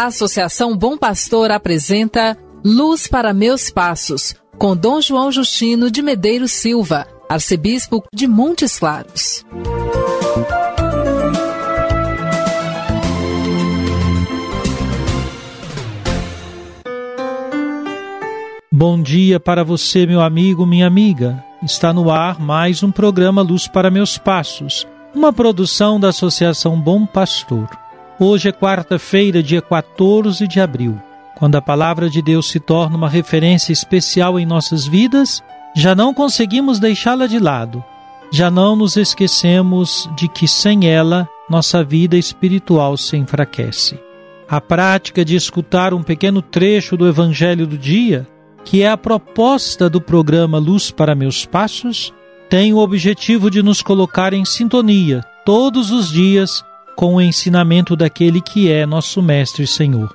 A Associação Bom Pastor apresenta Luz para Meus Passos, com Dom João Justino de Medeiros Silva, arcebispo de Montes Claros. Bom dia para você, meu amigo, minha amiga. Está no ar mais um programa Luz para Meus Passos, uma produção da Associação Bom Pastor. Hoje é quarta-feira, dia 14 de abril. Quando a palavra de Deus se torna uma referência especial em nossas vidas, já não conseguimos deixá-la de lado. Já não nos esquecemos de que sem ela nossa vida espiritual se enfraquece. A prática de escutar um pequeno trecho do Evangelho do dia, que é a proposta do programa Luz para Meus Passos, tem o objetivo de nos colocar em sintonia todos os dias com o ensinamento daquele que é nosso Mestre e Senhor.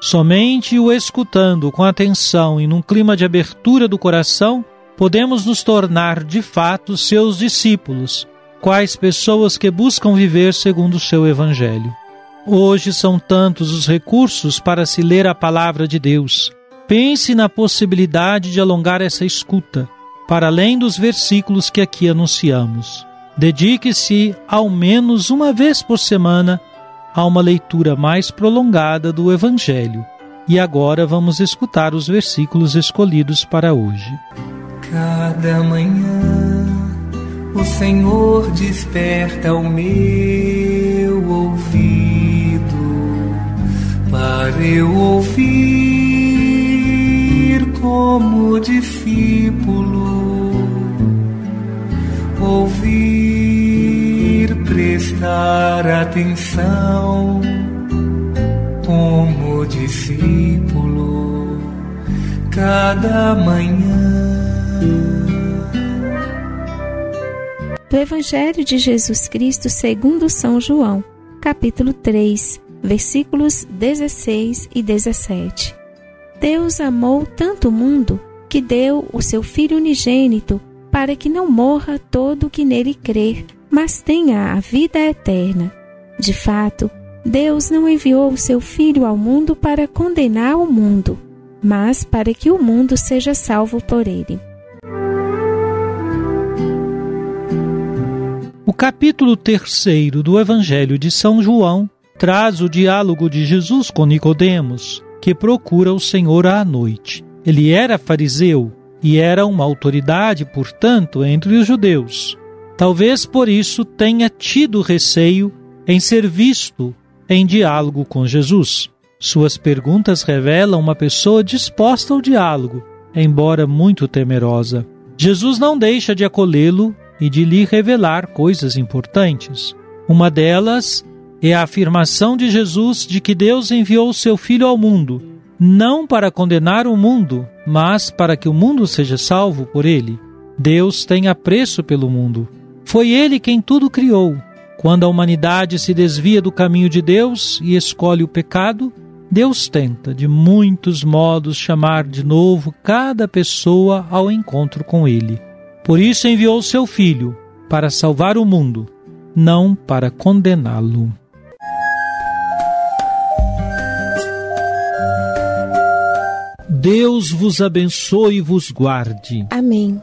Somente o escutando com atenção e num clima de abertura do coração, podemos nos tornar de fato seus discípulos, quais pessoas que buscam viver segundo o seu Evangelho. Hoje são tantos os recursos para se ler a palavra de Deus. Pense na possibilidade de alongar essa escuta, para além dos versículos que aqui anunciamos. Dedique-se ao menos uma vez por semana a uma leitura mais prolongada do Evangelho. E agora vamos escutar os versículos escolhidos para hoje. Cada manhã o Senhor desperta o meu ouvido para eu ouvir como discípulo. Prestar atenção como discípulo cada manhã. do Evangelho de Jesus Cristo segundo São João, capítulo 3, versículos 16 e 17. Deus amou tanto o mundo que deu o seu Filho unigênito para que não morra todo o que nele crer, mas tenha a vida eterna. De fato, Deus não enviou o seu Filho ao mundo para condenar o mundo, mas para que o mundo seja salvo por ele. O capítulo terceiro do Evangelho de São João traz o diálogo de Jesus com Nicodemos, que procura o Senhor à noite. Ele era fariseu e era uma autoridade, portanto, entre os judeus. Talvez por isso tenha tido receio em ser visto em diálogo com Jesus. Suas perguntas revelam uma pessoa disposta ao diálogo, embora muito temerosa. Jesus não deixa de acolhê-lo e de lhe revelar coisas importantes. Uma delas é a afirmação de Jesus de que Deus enviou seu Filho ao mundo, não para condenar o mundo, mas para que o mundo seja salvo por ele. Deus tem apreço pelo mundo. Foi ele quem tudo criou. Quando a humanidade se desvia do caminho de Deus e escolhe o pecado, Deus tenta, de muitos modos, chamar de novo cada pessoa ao encontro com Ele. Por isso enviou seu Filho, para salvar o mundo, não para condená-lo. Deus vos abençoe e vos guarde. Amém.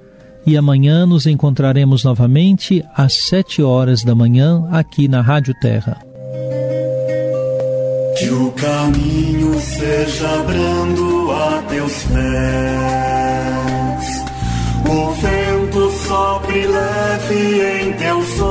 e amanhã nos encontraremos novamente às 7 horas da manhã aqui na Rádio Terra. Que o caminho seja brando a teus pés, o vento sopre leve em teu sonho.